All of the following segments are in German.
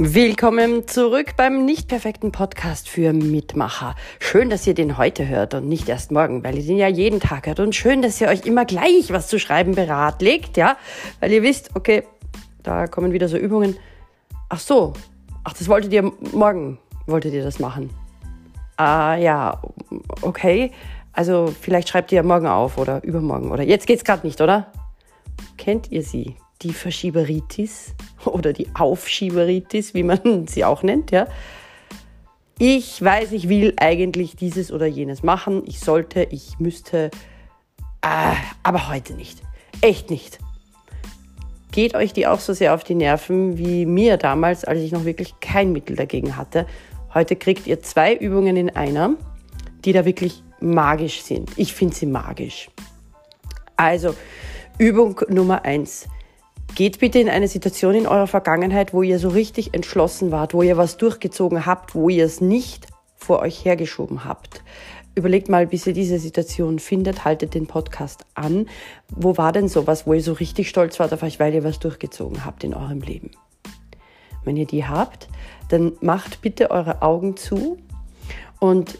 Willkommen zurück beim nicht perfekten Podcast für Mitmacher. Schön, dass ihr den heute hört und nicht erst morgen, weil ihr den ja jeden Tag hört. Und schön, dass ihr euch immer gleich was zu schreiben beratlegt, ja, weil ihr wisst, okay, da kommen wieder so Übungen. Ach so, ach, das wolltet ihr morgen, wolltet ihr das machen? Ah, ja, okay. Also vielleicht schreibt ihr morgen auf oder übermorgen oder jetzt geht's gerade nicht, oder? Kennt ihr sie? die Verschieberitis oder die Aufschieberitis, wie man sie auch nennt, ja. Ich weiß, ich will eigentlich dieses oder jenes machen. Ich sollte, ich müsste, äh, aber heute nicht. Echt nicht. Geht euch die auch so sehr auf die Nerven wie mir damals, als ich noch wirklich kein Mittel dagegen hatte. Heute kriegt ihr zwei Übungen in einer, die da wirklich magisch sind. Ich finde sie magisch. Also, Übung Nummer eins Geht bitte in eine Situation in eurer Vergangenheit, wo ihr so richtig entschlossen wart, wo ihr was durchgezogen habt, wo ihr es nicht vor euch hergeschoben habt. Überlegt mal, bis ihr diese Situation findet, haltet den Podcast an. Wo war denn sowas, wo ihr so richtig stolz wart auf euch, weil ihr was durchgezogen habt in eurem Leben? Wenn ihr die habt, dann macht bitte eure Augen zu und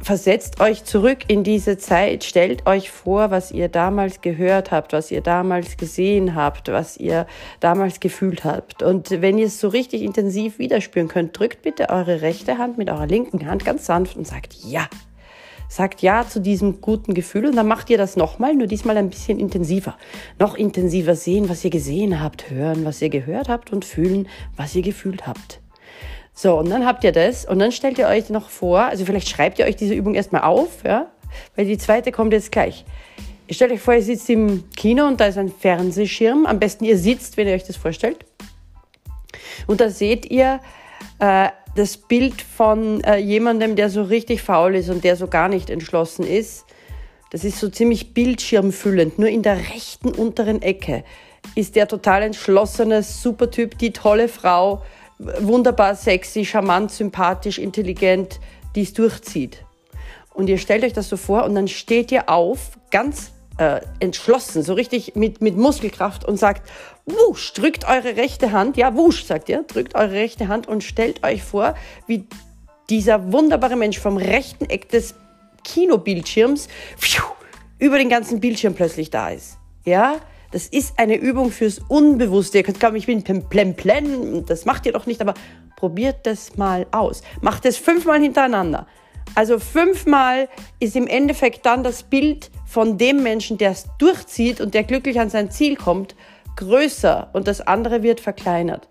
versetzt euch zurück in diese Zeit, stellt euch vor, was ihr damals gehört habt, was ihr damals gesehen habt, was ihr damals gefühlt habt. Und wenn ihr es so richtig intensiv widerspüren könnt, drückt bitte eure rechte Hand mit eurer linken Hand ganz sanft und sagt Ja. Sagt Ja zu diesem guten Gefühl und dann macht ihr das nochmal, nur diesmal ein bisschen intensiver. Noch intensiver sehen, was ihr gesehen habt, hören, was ihr gehört habt und fühlen, was ihr gefühlt habt. So, und dann habt ihr das und dann stellt ihr euch noch vor, also vielleicht schreibt ihr euch diese Übung erstmal auf, ja, weil die zweite kommt jetzt gleich. Ihr stellt euch vor, ihr sitzt im Kino und da ist ein Fernsehschirm. Am besten ihr sitzt, wenn ihr euch das vorstellt. Und da seht ihr äh, das Bild von äh, jemandem, der so richtig faul ist und der so gar nicht entschlossen ist. Das ist so ziemlich bildschirmfüllend. Nur in der rechten unteren Ecke ist der total entschlossene Supertyp, die tolle Frau, wunderbar sexy, charmant, sympathisch, intelligent, die es durchzieht. Und ihr stellt euch das so vor und dann steht ihr auf, ganz äh, entschlossen, so richtig mit, mit Muskelkraft und sagt, wusch, drückt eure rechte Hand, ja, wusch, sagt ihr, drückt eure rechte Hand und stellt euch vor, wie dieser wunderbare Mensch vom rechten Eck des Kinobildschirms pfiuh, über den ganzen Bildschirm plötzlich da ist. Ja, das ist eine Übung fürs Unbewusste. Ihr könnt glauben, ich bin plemplem, das macht ihr doch nicht, aber probiert das mal aus. Macht es fünfmal hintereinander. Also fünfmal ist im Endeffekt dann das Bild von dem Menschen, der es durchzieht und der glücklich an sein Ziel kommt, größer und das andere wird verkleinert.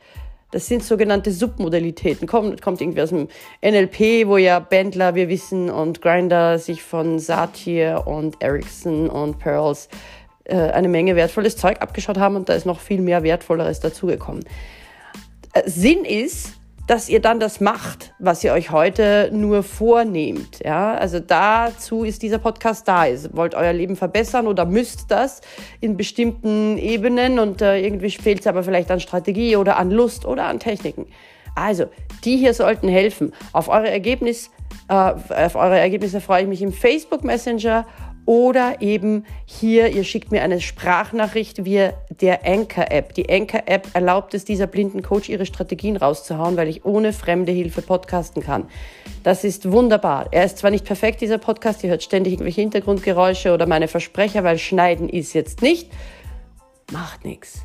Das sind sogenannte Submodalitäten. Kommt, kommt irgendwie aus dem NLP, wo ja Bendler, wir wissen, und Grinder sich von Satir und Ericsson und Pearls äh, eine Menge wertvolles Zeug abgeschaut haben und da ist noch viel mehr Wertvolleres dazugekommen. Äh, Sinn ist, dass ihr dann das macht, was ihr euch heute nur vornehmt. Ja, also dazu ist dieser Podcast da. Ihr wollt euer Leben verbessern oder müsst das in bestimmten Ebenen und äh, irgendwie fehlt es aber vielleicht an Strategie oder an Lust oder an Techniken. Also, die hier sollten helfen. Auf eure Ergebnis, äh, auf eure Ergebnisse freue ich mich im Facebook Messenger oder eben hier, ihr schickt mir eine Sprachnachricht via der Anchor-App. Die Anchor-App erlaubt es dieser blinden Coach, ihre Strategien rauszuhauen, weil ich ohne fremde Hilfe podcasten kann. Das ist wunderbar. Er ist zwar nicht perfekt, dieser Podcast, ihr hört ständig irgendwelche Hintergrundgeräusche oder meine Versprecher, weil Schneiden ist jetzt nicht. Macht nichts.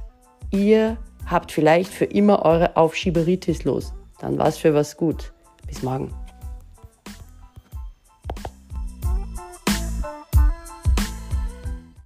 Ihr habt vielleicht für immer eure Aufschieberitis los. Dann war's für was gut. Bis morgen.